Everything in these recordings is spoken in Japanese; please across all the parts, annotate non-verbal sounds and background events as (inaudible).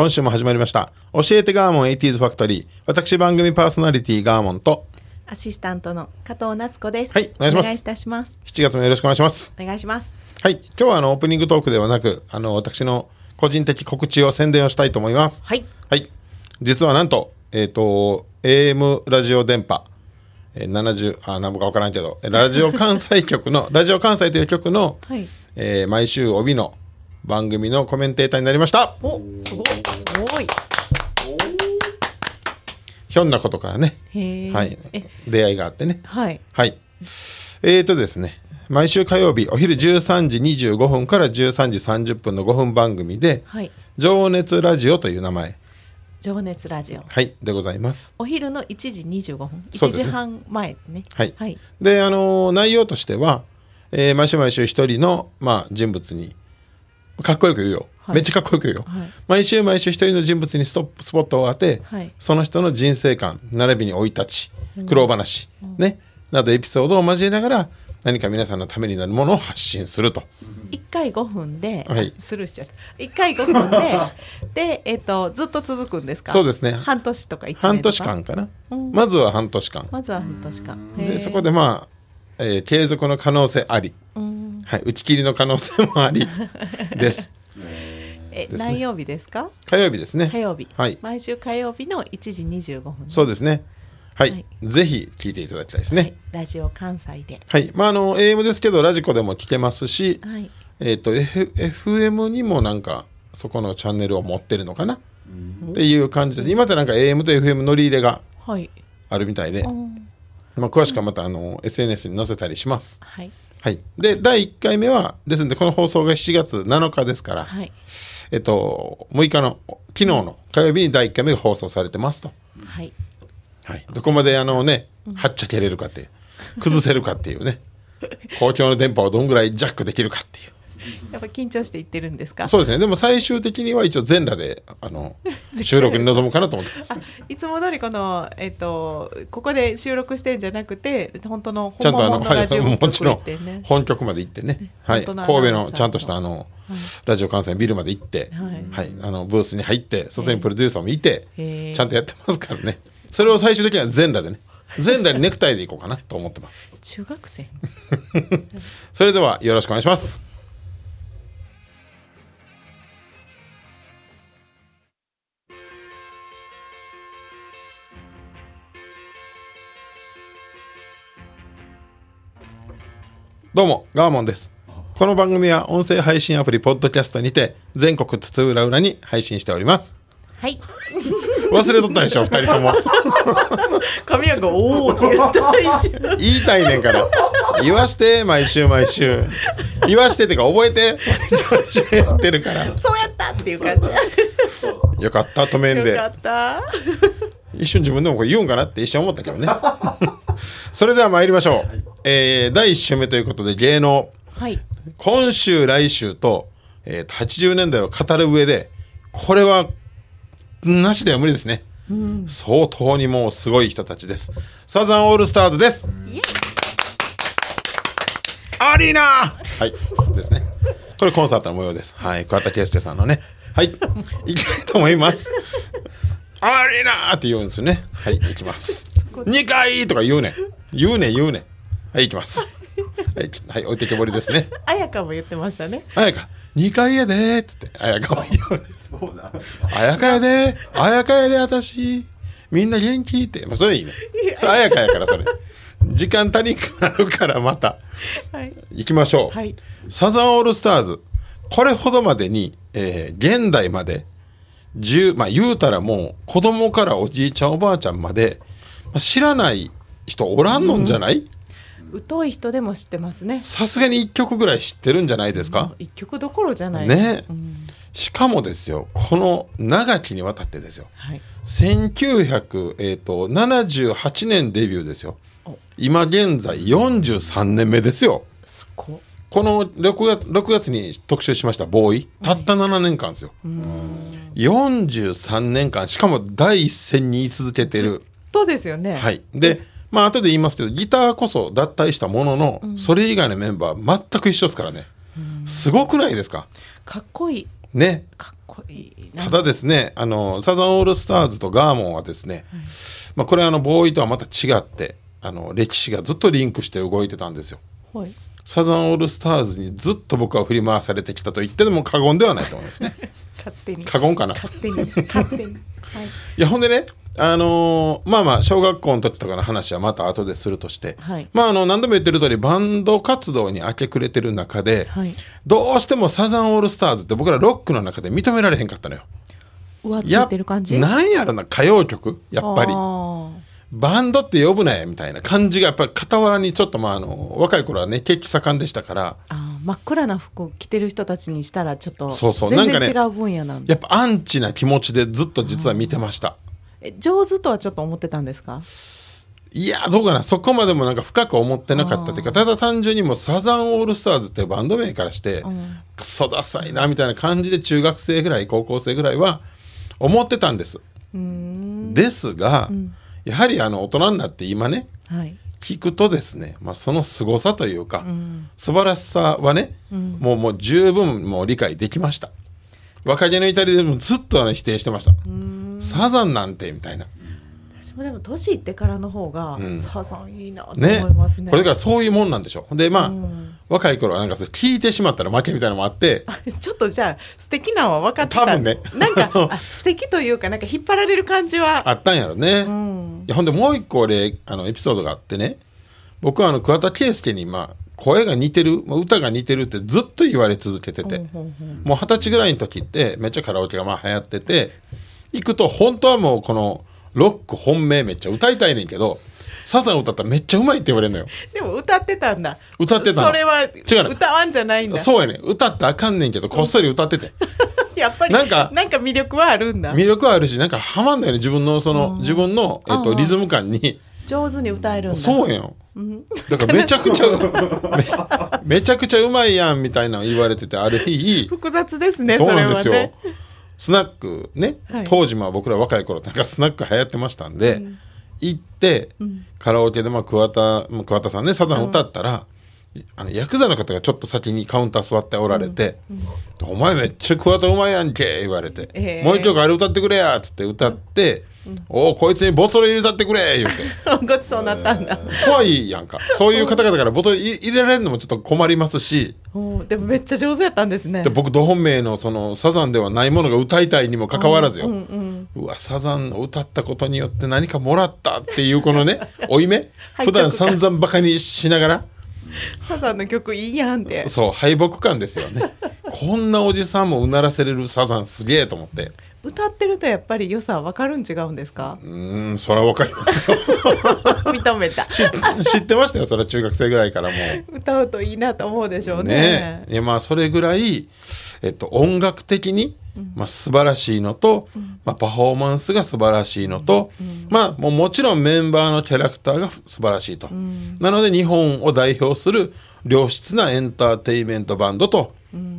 今週も始まりました。教えてガーモン 80s ファクトリー。私番組パーソナリティガーモンと、アシスタントの加藤夏子です。はいお願いしますお願いいたします。7月もよろしくお願いします。お願いします。はい。今日はあの、オープニングトークではなく、あの、私の個人的告知を宣伝をしたいと思います。はい。はい。実はなんと、えっ、と、AM ラジオ電波、えー、70、あ、何もかわからんけど、えラジオ関西局の、ラジオ関西という局の、はい。えー毎週帯の番組のコメンテーターになりました。お、すごい。すごい。ひょんなことからね。はいえ、、出会いがあってね。はい。はい。えーとですね、毎週火曜日お昼13時25分から13時30分の5分番組で、はい。情熱ラジオという名前、情熱ラジオ。はい、でございます。お昼の1時25分。1そうですね時半前ね。はいはい。で、あのー内容としては、えー毎週毎週一人の、まあ、人物に、かっこよく言うよ。はいめっちゃかっこよく言うよ。はい毎週毎週一人の人物にストップスポットを当て、はいその人の人生観、並びに生い立ち、苦労話、ね、などエピソードを交えながら、何か皆さんのためになるものを発信すると。1回5分で、はいスルーしちゃった。1回5分で、(laughs) で、えっ、と、ずっと続くんですか？そうですね半年とか1年。半年間かな、うんまずは半年間、まずは半年間。でそこでまあ、えー継続の可能性あり、うん。はい、打ち切りの可能性もあり (laughs) です。え、すね。何曜日ですか？火曜日ですね。火曜日。はい。毎週火曜日の1時25分。そうですね。はい、はい。ぜひ聞いていただきたいですはい。ね。ラジオ関西で。はい、まああの AM ですけどラジコでも聞けますし、はい。えっ、と、F、FM にもなんかそこのチャンネルを持ってるのかな、っていう感じです。今ってなんか AM と FM 乗り入れがはい。あるみたいで、うん。まあ、詳しくはまたあの SNS に載せたりします。はい。はい。で、第1回目は、ですので、この放送が7月7日ですから、はい。えっと、6日の、昨日の火曜日に第1回目が放送されてますと。はい。はい。どこまで、あのね、はっちゃけれるかっていう、崩せるかっていうね、(laughs) 公共の電波をどんぐらいジャックできるかっていう。(laughs) やっぱ緊張して言ってるんですか？そうですね。でも最終的には一応全裸で、あの、(laughs) 収録に臨むかなと思ってます。あ、いつも通りこのえっ、とここで収録してんじゃなくて本当の本物のラジオはい、もちろん本局まで行ってね、はい、神戸のちゃんとしたあの、ラジオ関西のビルまで行って、はい。はい、あのブースに入って、外にプロデューサーもいて、ちゃんとやってますからね、それを最終的には全裸でね、全裸にネクタイでいこうかなと思ってます。中学生？(laughs) それではよろしくお願いします。どうも、ガーモンです。この番組は音声配信アプリポッドキャストにて全国津々浦々に配信しております。はい忘れとったでしょ、二人とも。神谷がおおって言った一瞬言いたいねんから。言わして、毎週毎週。言わしてってか覚えて。毎週毎週やってるから。そうやったっていう感じよかった、止めんでよか。った一瞬自分でもこれ言うんかなって一瞬思ったけどね。それでは参りましょう。えー第1週目ということで芸能。はい今週、来週と、えーと80年代を語る上で、これは、なしでは無理ですね。相当にもうすごい人たちです。サザンオールスターズです。アリーナはい。ですね。これコンサートの模様です。はい。桑田佳祐さんのね。はい。いきたいと思います。アリーナって言うんですね。はい。いきます。2回とか言うねん。言うねん、言うねん。はい、いきます。はい。はい。置いてけぼりですね。綾香も言ってましたねあやか、2階やでーっつって、あやかは言う。あやかやでー、あやかやで、私。みんな元気って。まあ、それいいね。それあやかやから、それ。時間足りんくなるから、また。はい行きましょう。はいサザンオールスターズ。これほどまでに、えー現代まで10まあ言うたらもう子供からおじいちゃんおばあちゃんまで、まあ、知らない人おらんのんじゃない？疎い人でも知ってますね。さすがに1曲ぐらい知ってるんじゃないですか、一曲どころじゃない。ね。うん。しかもですよこの長きにわたってですよ。はい。1978年デビューですよ。お。今現在43年目ですよ。すこの6月 ,6 月に特集しましたボーイ。たった7年間ですよ、43年間しかも第一線に居続けてる。そうですよね。はい。でまあ後で言いますけどギターこそ脱退したものの、それ以外のメンバー全く一緒ですからね、すごくないですか？かっこいい。ね。かっこいいな。ただですねあのサザンオールスターズとガーモンはですね、まあ、これはあのボーイとはまた違ってあの歴史がずっとリンクして動いてたんですよ。はい。サザンオールスターズにずっと僕は振り回されてきたと言っても過言ではないと思いますね。(laughs) 勝手に。過言かな？勝手に。勝手に。はい。いやほんでねあのーまあまあ小学校の時とかの話はまた後でするとして、はい。まああの何度も言ってる通りバンド活動に明け暮れてる中で、はい。どうしてもサザンオールスターズって僕らロックの中で認められへんかったのよ。上つやいてる感じ？なんやろな歌謡曲やっぱり。あバンドって呼ぶなやみたいな感じがやっぱり傍らにちょっとまああの若い頃はね血気盛んでしたから。ーあー真っ暗な服を着てる人たちにしたらちょっとそうそう。全なんかね然違う分野なんでやっぱアンチな気持ちでずっと実は見てました。え上手とはちょっと思ってたんですか？いやどうかな。そこまでもなんか深く思ってなかったっていうかただ単純にもうサザンオールスターズっていうバンド名からして、クソダサいなみたいな感じで中学生ぐらい高校生ぐらいは思ってたんです。ですが、やはりあの大人になって今ねはい。聞くとですね、まあ、その凄さというか、素晴らしさはね、もうもう十分もう理解できました。若気の至りでもずっとあの否定してましたサザンなんてみたいな。私もでも年いってからの方が、ん。サザンいいなとね。思いますね。これからそういうもんなんでしょ。でまあ、若い頃はなんか聞いてしまったら負けみたいなのもあって。ちょっとじゃあ素敵なのは分かってた。多分ね。なんか (laughs) あ素敵というかなんか引っ張られる感じは。あったんやろね、うん。いやほんでもう一個俺あのエピソードがあってね。僕はあの桑田佳祐にまあ声が似てるまあ歌が似てるってずっと言われ続けてて、もう二十歳ぐらいの時ってめっちゃカラオケがまあ流行ってて行くと本当はもうこのロック本命めっちゃ歌いたいねんけどサザン歌ったらめっちゃうまいって言われるのよ。でも歌ってたんだ。歌ってたの。それは違うの。歌わんじゃないんだ。そうやねん。歌ってあかんねんけどこっそり歌ってて。(laughs) やっぱりなんかなんか魅力はあるんだ。魅力はあるしなんかハマんだよね自分のその自分の、えっと、リズム感に。上手に歌えるんだ。そうやん。だからめちゃくちゃ (laughs) めめちゃくちゃうまいやんみたいなの言われててある日。(laughs) 複雑ですねそそうれなんですよ、スナックね、はい。当時まあ僕ら若い頃なんかスナック流行ってましたんで、行って、カラオケでまあ桑田まあ桑田さんねサザン歌ったら、あのヤクザの方がちょっと先にカウンター座っておられて「お前めっちゃ桑田うまいやんけ」言われて、ええもう一曲あれ歌ってくれや」っつって歌って「おおこいつにボトル入れたってくれ」言うて。(laughs) ごちそうになったんだ、怖いやんか。そういう方々からボトル入入れられるのもちょっと困りますし。でもめっちゃ上手やったんですね。で僕ド本命のそのサザンではないものが歌いたいにもかかわらずよ、うんうんうわサザンを歌ったことによって何かもらったっていうこのね (laughs) 負い目？敗普段散々バカにしながら？サザンの曲いいやんって。そう敗北感ですよね。こんなおじさんもうならせれるサザンすげえと思って歌ってるとやっぱり良さ分かるん違うんですか？うーんそれはわかりますよ。(laughs) 認めた。(laughs) 知知ってましたよそれは中学生ぐらいからもう。歌うといいなと思うでしょうね。ね。いやまあそれぐらい、えっと、音楽的に、まあ、素晴らしいのと、まあ、パフォーマンスが素晴らしいのと、まあもうもちろんメンバーのキャラクターが素晴らしいと、なので日本を代表する良質なエンターテインメントバンドと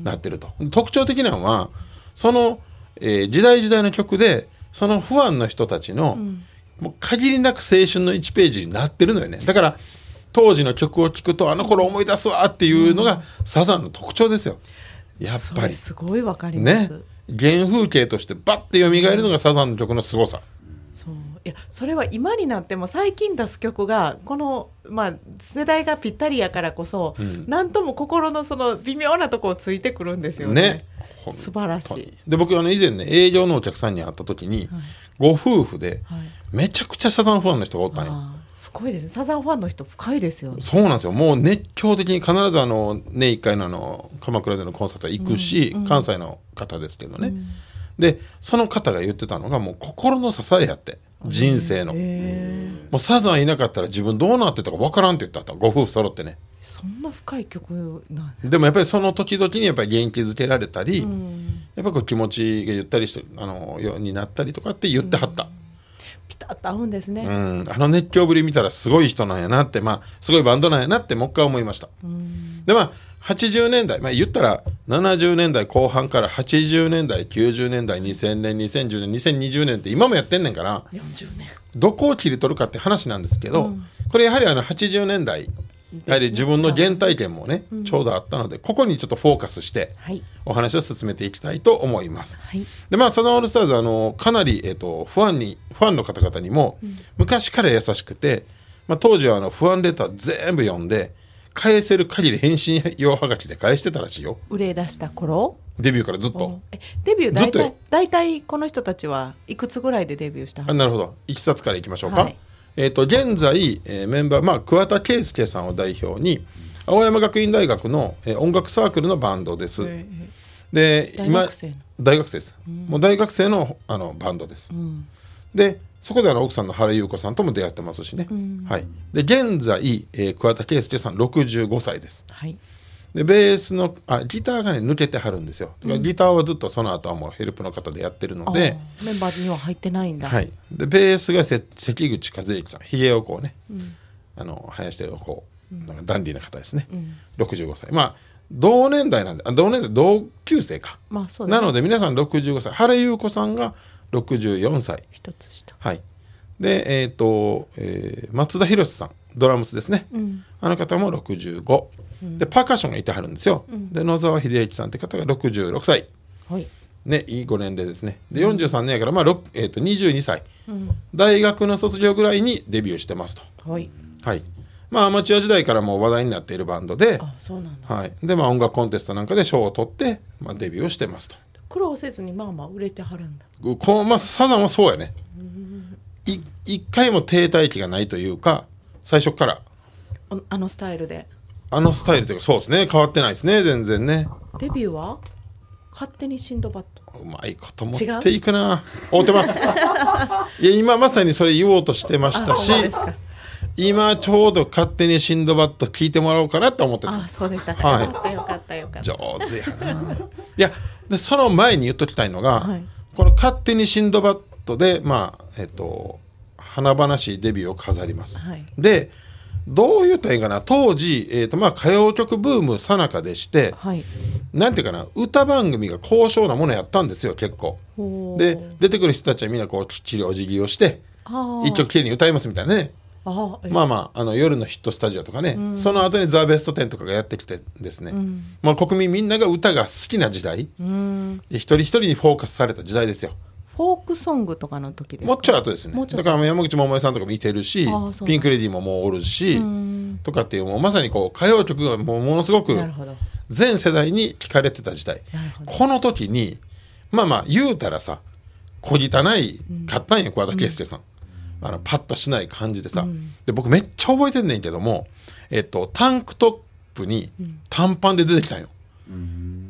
なってると、特徴的なのはその、えー時代時代の曲でそのファンの人たちの、もう限りなく青春の1ページになってるのよね。だから当時の曲を聴くとあの頃思い出すわっていうのがサザンの特徴ですよ。やっそぱり。れすごい分かります、ね。原風景としてバッて蘇るのがサザンの曲の凄さ。そう。いやそれは今になっても最近出す曲がこの、まあ、世代がぴったりやからこそ、ん。なんとも心のその微妙なとこをついてくるんですよね。ね素晴らしい。で僕あの以前ね営業のお客さんに会った時に、ご夫婦ではい。めちゃくちゃサザンファンの人がおったんよ。すごいですね。サザンファンの人深いですよね。そうなんですよ。もう熱狂的に必ずあの年1回のあの鎌倉でのコンサートは行くし、関西の方ですけどね、でその方が言ってたのがもう心の支えやって人生の。もうサザンいなかったら自分どうなってたか分からんって言ったとご夫婦揃ってねそんな深い曲なんでもやっぱりその時々にやっぱり元気づけられたり、うん。やっぱこう気持ちがゆったりしてあのようになったりとかって言ってはった、ピタッと合うんですね、うん。あの熱狂ぶり見たらすごい人なんやなってまあすごいバンドなんやなってもう一回思いました、でまあ80年代、まあ、言ったら70年代後半から80年代90年代2000年2010年2020年って今もやってんねんから40年。どこを切り取るかって話なんですけど、これやはりあの80年代やはり自分の原体験もね、ちょうどあったのでここにちょっとフォーカスしてはい。お話を進めていきたいと思います。はい。でまあサザンオールスターズあのかなり、えっとファンにファンの方々にも昔から優しくて、まあ、当時はあの不安レター全部読んで返せる限り返信用はがきで返してたらしいよ。売れ出した頃？デビューからずっと。えデビュー大体大体この人たちはいくつぐらいでデビューした？あなるほど。いきさつからいきましょうか。はいえっと現在、えーメンバー、まあ、桑田佳祐さんを代表に青山学院大学の、えー音楽サークルのバンドです。えで大学生の。大学生です、もう大学生のあのバンドです、ん。でそこであの奥さんの原優子さんとも出会ってますしね、はい、で現在、えー桑田佳祐さん65歳です。はいでベースのあギターがね抜けてはるんですよ。だからギターはずっとその後はもうヘルプの方でやってるので、メンバーには入ってないんだ。はい、でベースがせ関口和之さん。ひげをこうね、あの生やしてるこうなんかダンディーな方ですね、65歳。まあ同年代なんであ同年代同級生か。まあそうだね。なので皆さん65歳。原優子さんが64歳。一つ下。はい。でえっ、と、えー松田博さん。ドラムスですね、あの方も65、でパーカッションがいてはるんですよ、で野沢秀之さんって方が66歳。はい。ねいいご年齢ですね。で43年やから、まあえー、と22歳、大学の卒業ぐらいにデビューしてますと。はい。はい。まあアマチュア時代からもう話題になっているバンドで。あそうなんだ。はい、でまあ音楽コンテストなんかで賞を取って、まあ、デビューをしてますと。苦労せずにまあまあ売れてはるんだ。こうまあ、サザンはそうやね。い一回も停滞期がないというか最初から。おあのスタイルであのスタイルというかそうですね。変わってないですね。全然ね。デビューは？勝手にシンドバッド。うまいこと持っていくな。合うてます。(laughs) いや今まさにそれ言おうとしてましたし今ちょうど勝手にシンドバッド聞いてもらおうかなと思ってた。あそうでしたか、はい。よかったよかったよかった。上手やな。いやでその前に言っときたいのが、はい。この「勝手にシンドバッドで」まあえっと華々しいデビューを飾ります、はい。でどう言ったらいいかな？当時、えっとまあ、歌謡曲ブームさなかでしてはい。なんていうかな歌番組が高尚なものやったんですよ結構。で出てくる人たちはみんなこうきっちりお辞儀をして一曲きれいに歌いますみたいなね。あまあまああの夜のヒットスタジオとかね、その後に「ザ・ベストテン」とかがやってきてですね、まあ、国民みんなが歌が好きな時代。うん。で一人一人にフォーカスされた時代ですよフォークソングとかの時ですか？もうちょい後ですね。もうちょいだから山口百恵さんとかもいてるしピンク・レディーももうおるしん。とかっていうもうまさにこう歌謡曲がもうものすごく全世代に聞かれてた時代。この時にまあまあ言うたらさ小汚いかったんや桑田佳祐さん、あのパッとしない感じでさ、で僕めっちゃ覚えてんねんけども、えっと、タンクトップに短パンで出てきたんよ、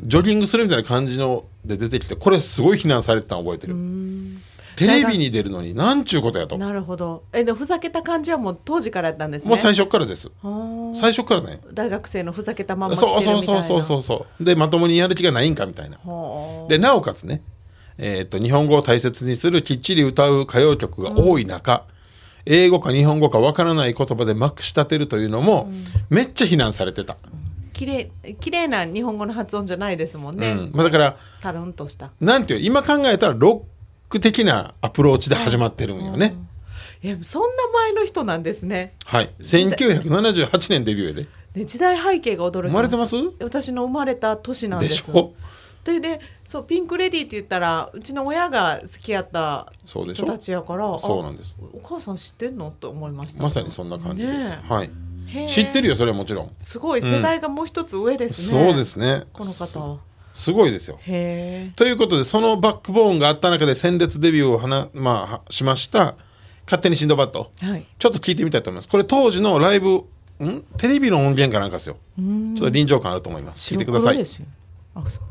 ジョギングするみたいな感じので出てきてこれすごい非難されてたの覚えてる。テレビに出るのになんちゅうことやと。もなるほど。えでふざけた感じはもう当時からやったんですね。う最初からです。最初からね。大学生のふざけたまんま来そうてるみたいな。そうそうそうそうそう。でまともにやる気がないんかみたいな。はあ。でなおかつね、えー、と日本語を大切にするきっちり歌う歌謡曲が多い中、英語か日本語かわからない言葉でまくし立てるというのも、めっちゃ非難されてた、綺麗綺麗な日本語の発音じゃないですもんね、うん。まあ、だからタルンとした。なんていう今考えたらロック的なアプローチで始まってるんよね、いやそんな前の人なんですね。はい。1978年デビューやで。で時代背景が驚き生まれてます？私の生まれた年なんでですしょ。ででそうピンク・レディーって言ったらうちの親が好きやった人たちやからそうなんです。あお母さん知ってんの？って思いました。まさにそんな感じです、ねはい知ってるよそれはもちろん、すごい。世代がもう一つ上ですね、そうですね。この方。はすごいですよ。へえということでそのバックボーンがあった中で鮮烈デビューをはな、まあは、しました「勝手にシンドバッド」はい。ちょっと聞いてみたいと思います。これ当時のライブん？テレビの音源かなんかですよ。ちょっと臨場感あると思います。聞いてください。白黒です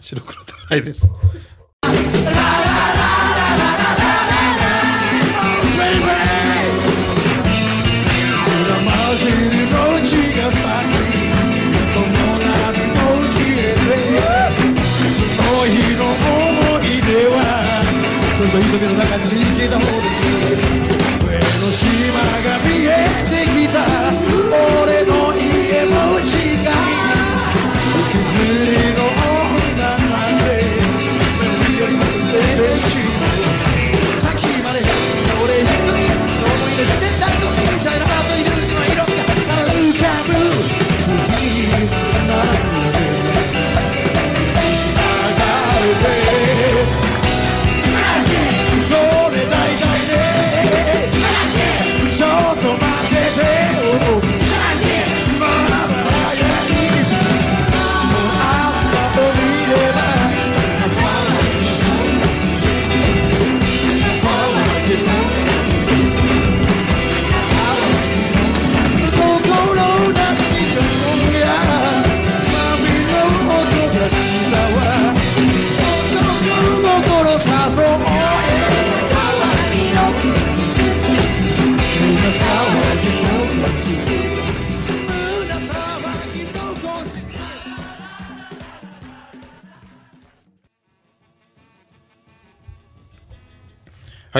白黒ではないですラ瞳の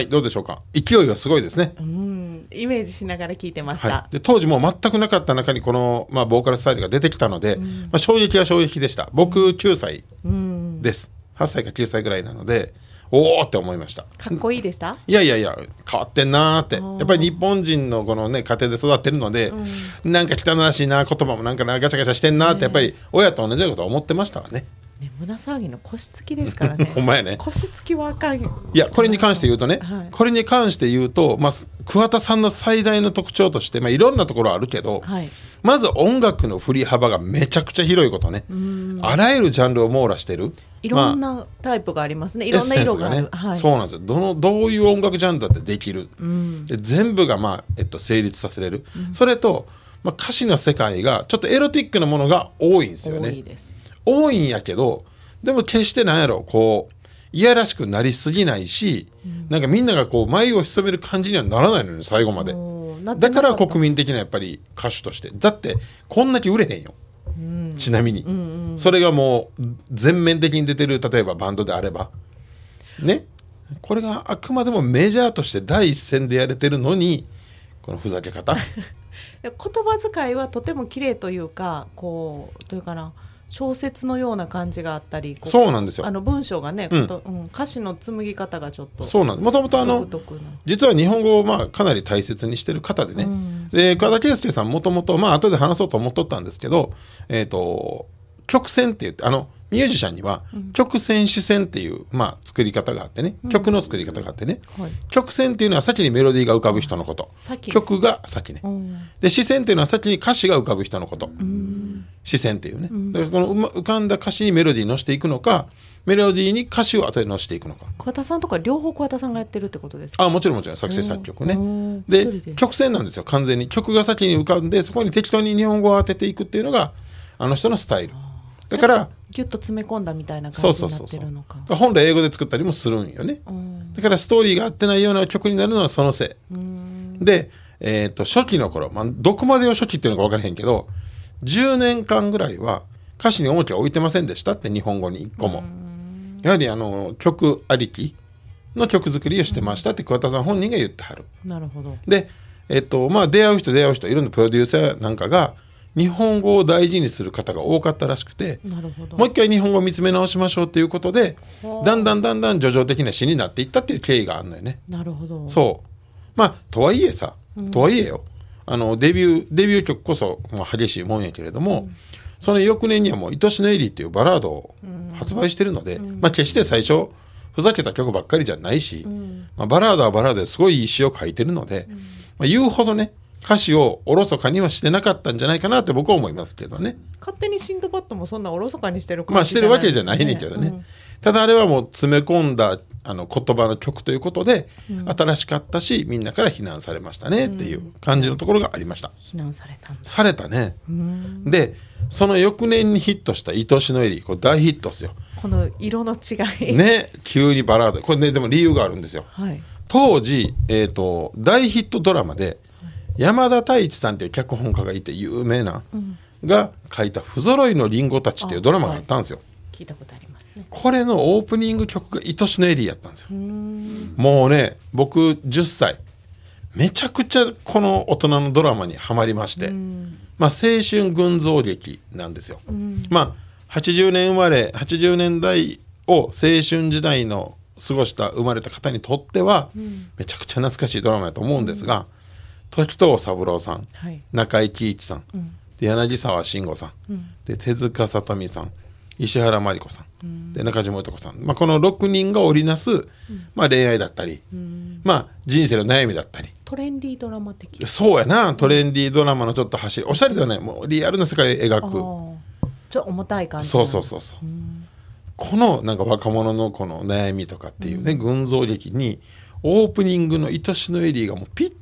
はいどうでしょうか？勢いはすごいですね、うんイメージしながら聞いてました、はい、で当時も全くなかった中にこの、まあ、ボーカルスタイルが出てきたので、まあ、衝撃は衝撃でした。僕9歳です、8歳か9歳ぐらいなのでおおって思いました。かっこいいでした？いやいやいや変わってんなーって。やっぱり日本人のこのね家庭で育ってるので、なんか汚らしいな言葉もなんかなガチャガチャしてんなってやっぱり親と同じようなことは思ってましたわねね胸騒ぎの腰つきですからね。ほんまやね。腰つきはあかんよ。いやこれに関して言うとね、はい。これに関して言うと、まあ、桑田さんの最大の特徴として、まあ、いろんなところあるけど、はい。まず音楽の振り幅がめちゃくちゃ広いことね。あらゆるジャンルを網羅してる。いろんまあなタイプがありますね、いろんな色がある、はい、そうなんですよ。どのどういう音楽ジャンルだってできる、で全部が、まあえっと、成立させれる、それと、まあ、歌詞の世界がちょっとエロティックなものが多いんですよ多いねです多いんやけどでも決してなんやろこういやらしくなりすぎないし、なんかみんながこう眉を潜める感じにはならないのよね最後まで。だから国民的なやっぱり歌手として。だってこんだけ売れへんよ、ちなみに、それがもう全面的に出てる例えばバンドであれば。ね。これがあくまでもメジャーとして第一線でやれてるのにこのふざけ方。(laughs) で言葉遣いはとても綺麗というかこうというかな小説のような感じがあったりこそうなんですよ。あの文章がね、うん。うん歌詞の紡ぎ方がちょっと。そうなんです。もともとあの実は日本語をまあかなり大切にしてる方でね、うん。で桑田佳祐さんもともとまあ後で話そうと思っとったんですけど、えー、と曲線って言ってあのミュージシャンには曲線視線っていう、まあ、作り方があってね。曲の作り方があってね、はい。曲線っていうのは先にメロディーが浮かぶ人のこと。先曲が先ね。うん。で視線っていうのは先に歌詞が浮かぶ人のこと。視線っていうね。だからこの浮かんだ歌詞にメロディー乗せていくのかメロディーに歌詞を後で乗せていくのか。桑田さんとか両方桑田さんがやってるってことですか？あもちろんもちろん。作詞作曲ね。で曲線なんですよ。完全に。曲が先に浮かんでそこに適当に日本語を当てていくっていうのがあの人のスタイル。だからギュッと詰め込んだみたいな感じになってるのか。本来英語で作ったりもするんよね。うん。だからストーリーが合ってないような曲になるのはそのせうん。いで、えー、と初期の頃、まあ、どこまでを初期っていうのか分からへんけど10年間ぐらいは歌詞に重きを置いてませんでしたって日本語に一個も。やはりあの曲ありきの曲作りをしてましたって桑田さん本人が言ってはる。なるほど。で、えっとまあ、出会う人出会う人いろんなプロデューサーなんかが日本語を大事にする方が多かったらしくてもう一回日本語を見つめ直しましょうということでだんだんだんだん叙情的な詩になっていったっていう経緯があるのよね。なるほど。そう。まあとはいえさ、とはいえよ。あのデビューデビュー曲こそ、まあ、激しいもんやけれども、その翌年にはもう「愛しのエリー」っていうバラードを発売してるので、まあ決して最初ふざけた曲ばっかりじゃないし、まあ、バラードはバラードですごいいい詩を書いてるので、まあ、言うほどね歌詞をおろそかにはしてなかったんじゃないかなって僕は思いますけどね。勝手にシンドバッドもそんなおろそかにしてる感じまあしてるわけじゃないねんけどね、うん。ただあれはもう詰め込んだあの言葉の曲ということで、新しかったしみんなから非難されましたねっていう感じのところがありました、非難されたされたね、でその翌年にヒットした「愛しのエリー」これ大ヒットですよ。この色の違い。ね急にバラード。これねでも理由があるんですよ。はい。当時、えー、と大ヒットドラマで山田太一さんっていう脚本家がいて有名な、が書いた「不揃いのリンゴたち」っていうドラマがあったんですよ、聞いたことありますね。これのオープニング曲が「愛しのエリー」やったんですよ。もうね僕10歳。めちゃくちゃこの大人のドラマにはまりまして、うん。まあ、青春群像劇なんですよ。うん。まあ、80年生まれ80年代を青春時代の過ごした生まれた方にとっては、めちゃくちゃ懐かしいドラマやと思うんですが、時藤三郎さんはい。中井貴一さん、うん。で柳沢慎吾さん、うん。で手塚さとみさん石原まり子さん、で中島豊子さん、まあ、この6人が織りなす、まあ、恋愛だったり、うん。まあ、人生の悩みだったり。トレンディードラマ的。そうやなトレンディードラマのちょっと走りおしゃれではないもうリアルな世界を描あくー。ちょっと重たい感じそうそうそうそう、このなんか若者のこの悩みとかっていうね、群像劇にオープニングの「愛しのエリー」がもうぴっ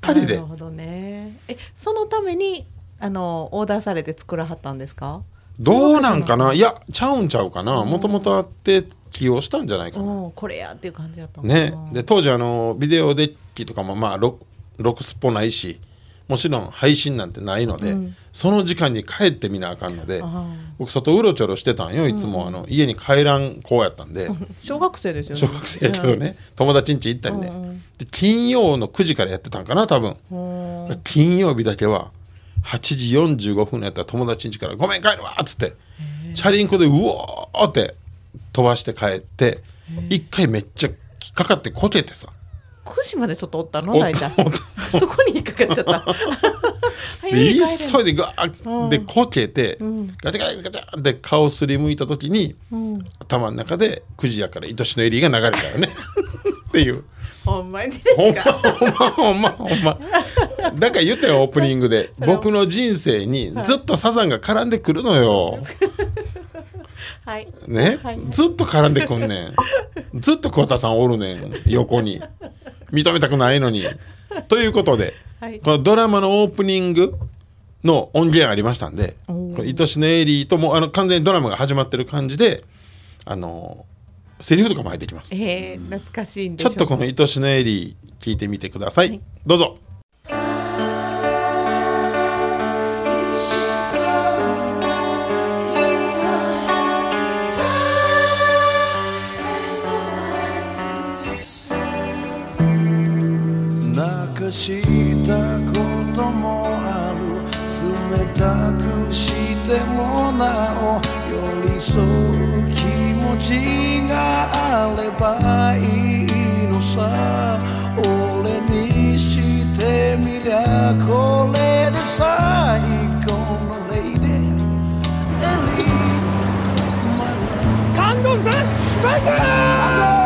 たりで。なるほどね。えそのためにあのオーダーされて作らはったんですか？どうなんかな？いやちゃうんちゃうかな。もともとあって起用したんじゃないかな、うんこれやっていう感じだったね。で当時あのビデオデッキとかもまあロロクスポないしもちろん配信なんてないので、うん。その時間に帰ってみなあかんのであ僕外うろちょろしてたんよいつも、あの家に帰らん子やったんで。ー (laughs) 小学生ですよね。小学生やけどね、友達ん家行ったりね、で金曜の9時からやってたんかな多分、金曜日だけは8時45分のやったら友達ん家から「ごめん帰るわ」っつってチャリンコでうおーって飛ばして帰って一回めっちゃ引っかかってこけてさ9時まで外おったの？大ちゃん。そこに引っかかっちゃった。(laughs) 早で急いでガーッでこけて、ん。ガチャガチャガチャって顔すりむいた時に、うん。頭の中で9時やから愛しのエリーが流れたよね。(laughs) っていうほんまにほんまですか？ほんまほんまほんま。だから言ったよオープニングで。(laughs) 僕の人生にずっとサザンが絡んでくるのよ、はい。ね、はい。ずっと絡んでくんねん。ずっと桑田さんおるねん横に。認めたくないのに。ということで、はい。このドラマのオープニングの音源ありましたんで「おー。この愛しのエリー」ともあの完全にドラマが始まってる感じであのセリフとかも入ってきます。えー、懐かしいんでちょっとこの「愛しのエリー」聞いてみてください、どうぞ。泣かしたこともある。冷たくしてもなお寄り添う気持ちがあればいいのさ。俺にしてみりゃこれで最高のレイデエリー感動さも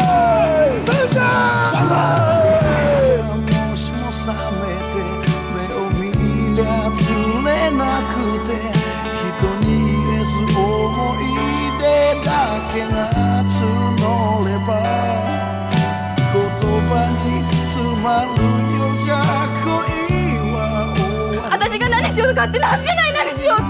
勝手に助けない何しようと。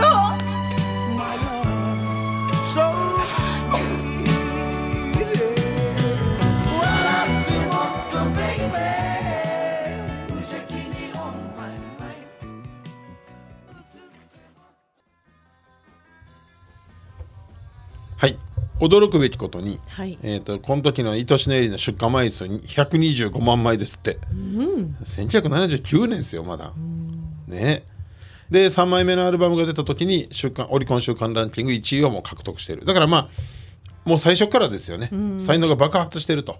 はい。驚くべきことに、はい。えー、とこの時の「愛しのエリー」の出荷枚数に125万枚ですって、1979年ですよまだ、ねで3枚目のアルバムが出た時に週刊オリコン週間ランキング1位をもう獲得してる。だからまあもう最初からですよね、才能が爆発してると、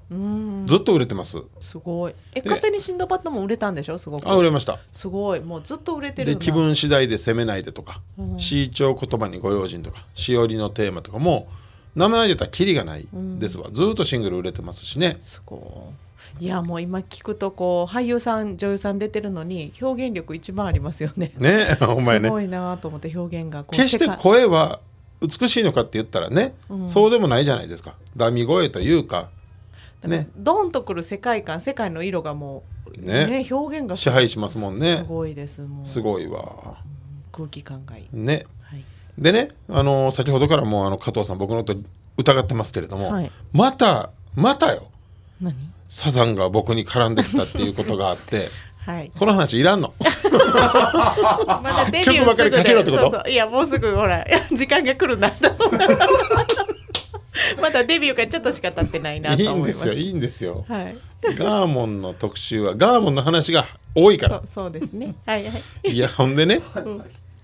ずっと売れてます。すごい。えで勝手にシンドバッドも売れたんでしょ？すごく。あ売れました。すごい。もうずっと売れてる気分次第で攻めないでとか「市長言葉にご用心」とか「しおりのテーマ」とかも名前挙げたらキリがないですわ、ずっとシングル売れてますしね。すごい。いやもう今聞くとこう俳優さん女優さん出てるのに表現力一番ありますよね。ねお前ね。すごいなと思って表現が。こう決して声は美しいのかって言ったらね、そうでもないじゃないですか。ダミ声というかね。ドンとくる世界観世界の色がもうねね。表現が支配しますもんね。すごいですもう。すごいわ。空気感がいい、ね。はい、でね、あの先ほどからもうあの加藤さん僕のこと疑ってますけれども、はい。またまたよ。何？サザンが僕に絡んできたっていうことがあって (laughs) はい。この話いらんの。(laughs) まだデビュー曲ばっかりかけろってこと？すぐでそうそう。いやもうすぐほら (laughs) 時間が来るなとだデビューからちょっとしか経ってないなといいん思いますですよいいんですよ。はい。ガーモンの特集はガーモンの話が多いから。そうそうですね。はいはい。いやほんでね、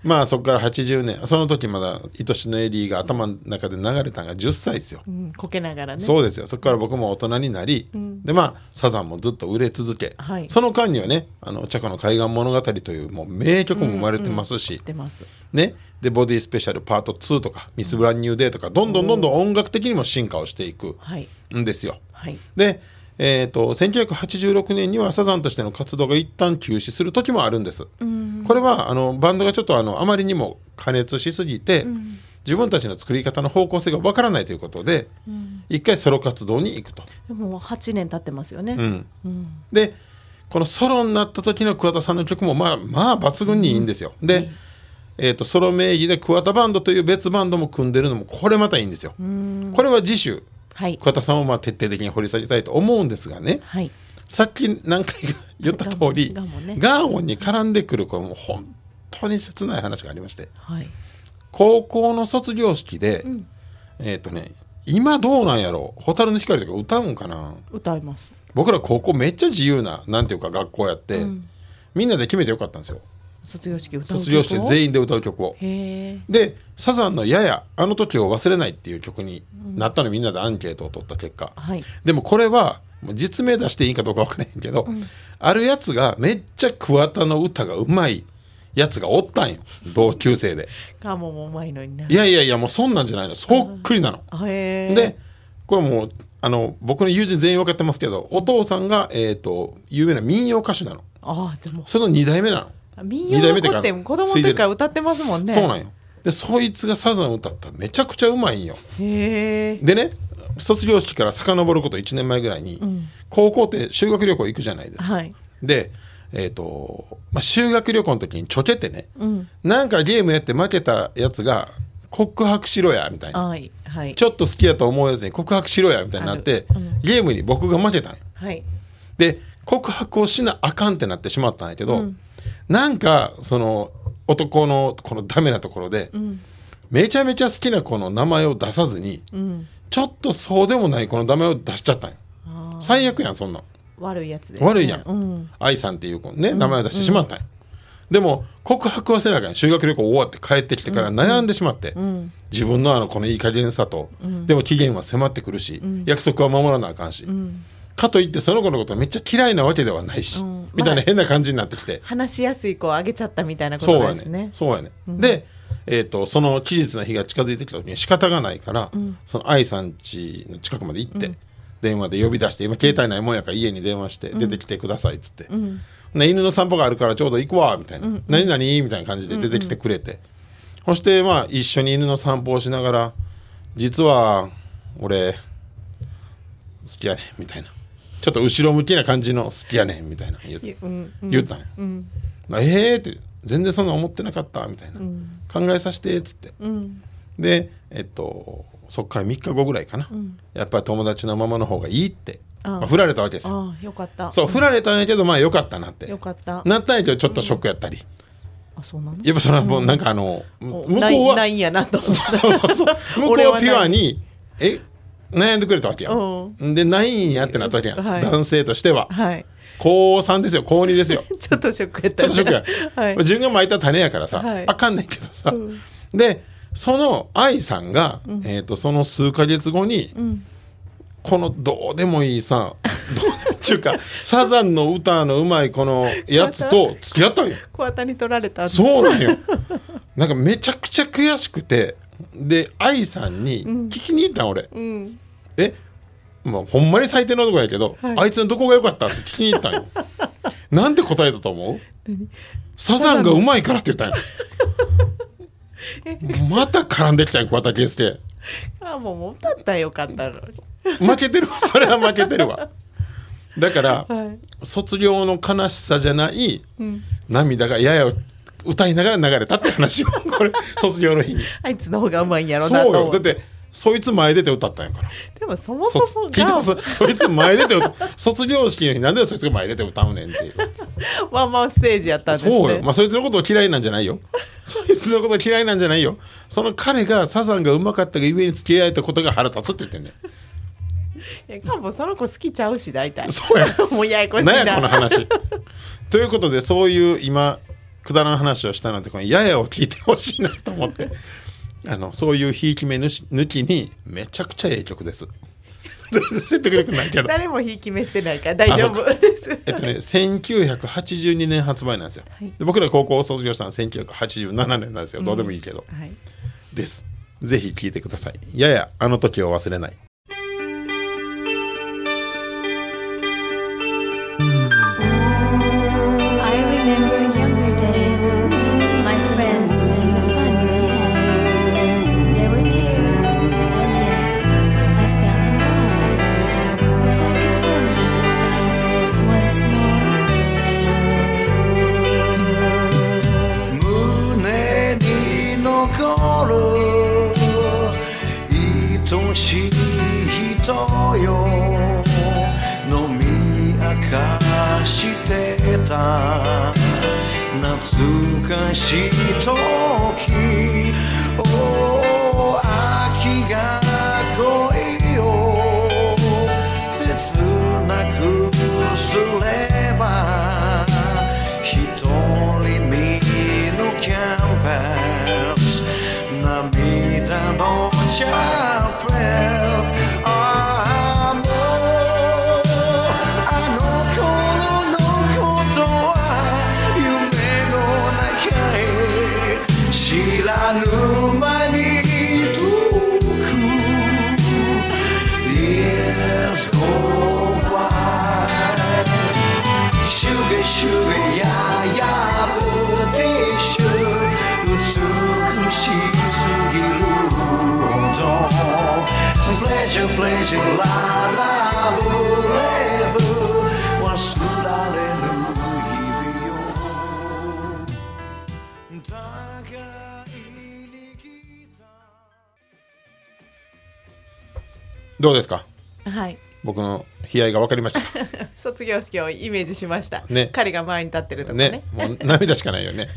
まあそこから80年その時まだ愛しのエリーが頭の中で流れたのが10歳ですよ、うんこけながらね。そうですよ。そこから僕も大人になり、でまあサザンもずっと売れ続け、はい。その間にはね「あのチャコの海岸物語」というもう名曲も生まれてますし、知ってます。ね、でボディスペシャルパート2とか「ミス・ブランニュー・デー」とかどんどんどんどん。音楽的にも進化をしていくはい。んですよ。はい。で、えー、と1986年にはサザンとしての活動が一旦休止する時もあるんです。これはあのバンドがちょっとあのあまりにも加熱しすぎて、自分たちの作り方の方向性がわからないということで、一回ソロ活動に行くと。でも8年経ってますよね、うん。でこのソロになった時の桑田さんの曲もまあまあ抜群にいいんですよ。で、えー、とソロ名義で桑田バンドという別バンドも組んでるのもこれまたいいんですよ。これは次週はい。桑田さんをまあ徹底的に掘り下げたいと思うんですがね。はい。さっき何回か言った通りガーね。ガーモンに絡んでくるこれもう本当に切ない話がありまして。はい。高校の卒業式で、えっ、とね今どうなんやろう「蛍の光」とか歌うんかな？歌います。僕ら高校めっちゃ自由ななんていうか学校やって、みんなで決めてよかったんですよ卒業式歌う卒業式全員で歌う曲を。でサザンの「ややあの時を忘れない」っていう曲になったのみんなでアンケートを取った結果、はい。でもこれは実名出していいかどうか分からへんけど、あるやつがめっちゃ桑田の歌がうまいやつがおったんよ。同級生で。ガーモンもうまいのにな。いやいやいやもうそんなんじゃないの。そっくりなの。でこれもうあの僕の友人全員分かってますけどお父さんが、えー、と有名な民謡歌手なの。ああじゃあもその2代目なの、う民謡の子って子供の時から歌ってますもんね。そうなんよ。でそいつがサザン歌ったらめちゃくちゃうまいんよ。でね卒業式から遡ること1年前ぐらいに、高校って修学旅行行くじゃないですか、はい。でえっ、と、まあ、修学旅行の時にちょけてね、うん。なんかゲームやって負けたやつが告白しろやみたいな。はいはい。ちょっと好きやと思うやつに告白しろやみたいになって、うん。ゲームに僕が負けたんよ。はい。で告白をしなあかんってなってしまったんやけど、なんかその男のこのダメなところで、ん。めちゃめちゃ好きな子の名前を出さずに、うん。ちょっとそうでもない子の名前を出しちゃったんよ。最悪やんそんなん。悪いやつです、ね、悪いやん。うん。愛さんっていう子ね名前を出してしまったんよ、でも告白はせなあかん修学旅行終わって帰ってきてから悩んでしまって、ん。自分のあのこのいい加減さと、でも期限は迫ってくるし、約束は守らなあかんし、かといってその子のことめっちゃ嫌いなわけではないし、うん。みたいな変な感じになってきて、話しやすい子をあげちゃったみたいなことですね。そうやね、で、えー、とその期日の日が近づいてきた時に仕方がないから、その愛さん家の近くまで行って、電話で呼び出して今携帯ないもんやから家に電話して出てきてくださいっつって、で犬の散歩があるからちょうど行くわみたいな「何々?」みたいな感じで出てきてくれて、そしてまあ一緒に犬の散歩をしながら「実は俺好きやねん」みたいなちょっと後ろ向きな感じの「好きやねん」みたいな。言って。うんうん。言ったんよ。ええって。全然そんな思ってなかったみたいな、考えさせてっつって。うん。でえっとそっから3日後ぐらいかな、やっぱり友達のままの方がいいって。ああまあ振られたわけですよ。よかった。そう振られたんやけどまあよかったなって。よかった。なったんやけどちょっとショックやったり、あそうなの？やっぱそれはもうなんかあの、向こうはないんやなと。思ったそうそう。(laughs) そう向こうはピュアにえ悩んでくれたわけやん、でないんやってなったわけやん、はい。男性としては。はい。高3ですよ。高2ですよ。(laughs) ちょっとショックやったちょっとショックや、はい。自分が巻いた種やからさ、はい。あかんねんけどさ、でその愛さんが、えー、とその数ヶ月後に、このどうでもいいさどうでもっていうか (laughs) サザンの歌のうまいこのやつと付き合ったんよ。小当に取られたそうなんよ。なんかめちゃくちゃ悔しくてで愛さんに聞きに行ったん俺、うん。えまあ、ほんまに最低のとこやけど、はい。あいつのどこが良かったって聞きに行ったんよ。(laughs) なんて答えたと思う？サザンがうまいからって言ったんよ。また絡んできたんよ桑田佳祐。あもうもう歌ったらよかったのに。負けてるわそれは負けてるわ。だから、はい。卒業の悲しさじゃないうん。涙がやや歌いながら流れたって話を (laughs) これ卒業の日に。あいつの方がうまいんやろそなと思う。よ。だってそいつ前出て歌ったんやから。でもそもそそも聞いてがます。そいつ前出て歌 (laughs) 卒業式の日なんでそいつが前出て歌うねんっていう。(laughs) ワンマンステージやったんですね。そうよ、まあ、そいつのことを嫌いなんじゃないよ。そいつのこと嫌いなんじゃないよ。その彼がサザンがうまかったがゆえに付き合えたことが腹立つって言ってんねん。いやかもその子好きちゃうし大体。そうやもうややこしい何なやこの話。ということでそういう今くだらん話をしたのでこのややを聞いてほしいなと思って。(laughs) あのそういうひいき目抜きにめちゃくちゃええ曲です。(laughs) 説得力ないけど。誰もひいき目してないから大丈夫です。えっとね1982年発売なんですよ、はい。で僕ら高校を卒業したのは1987年なんですよ。どうでもいいけど、はい。です。ぜひ聴いてください。ややあの時を忘れないどうですか？はい。僕の悲哀が分かりました (laughs) 卒業式をイメージしました、ね。彼が前に立ってるとかね。ね。もう涙しかないよね。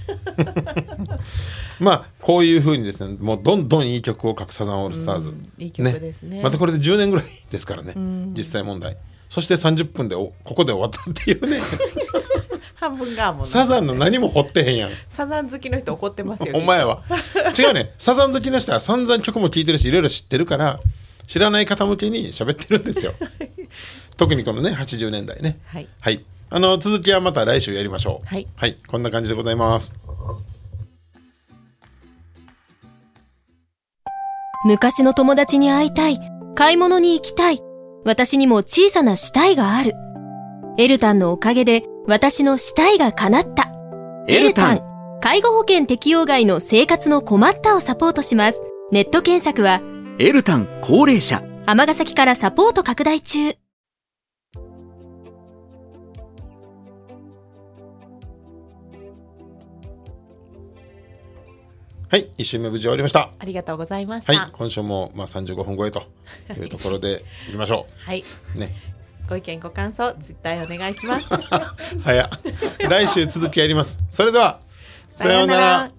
(laughs) まあこういうふうにですねもうどんどんいい曲を書くサザンオールスターズ、うんいい曲ですね。またこれで10年ぐらいですからね、ん。実際問題。そして30分でおここで終わったっていうね。(laughs) 半分ガーモンなんですサザンの何も掘ってへんやん。サザン好きの人怒ってますよお前は。違うね。サザン好きの人は散々曲も聴いてるしいろいろ知ってるから知らない方向けに喋ってるんですよ。(laughs) 特にこのね80年代ね。はい。はい。あの続きはまた来週やりましょう。はい。はい、こんな感じでございます。昔の友達に会いたい。買い物に行きたい。私にも小さな死体がある。エルタンのおかげで私の死体が叶った。エルタン。介護保険適用外の生活の困ったをサポートします。ネット検索は、エルタン高齢者。尼崎からサポート拡大中。はい一週目無事終わりました。ありがとうございました。はい今週もまあ35分超えというところでいきましょ (laughs) はい、うね。ご意見ご感想ツイッターお願いします。(laughs) 早っ。来週続きやります。それではさようなら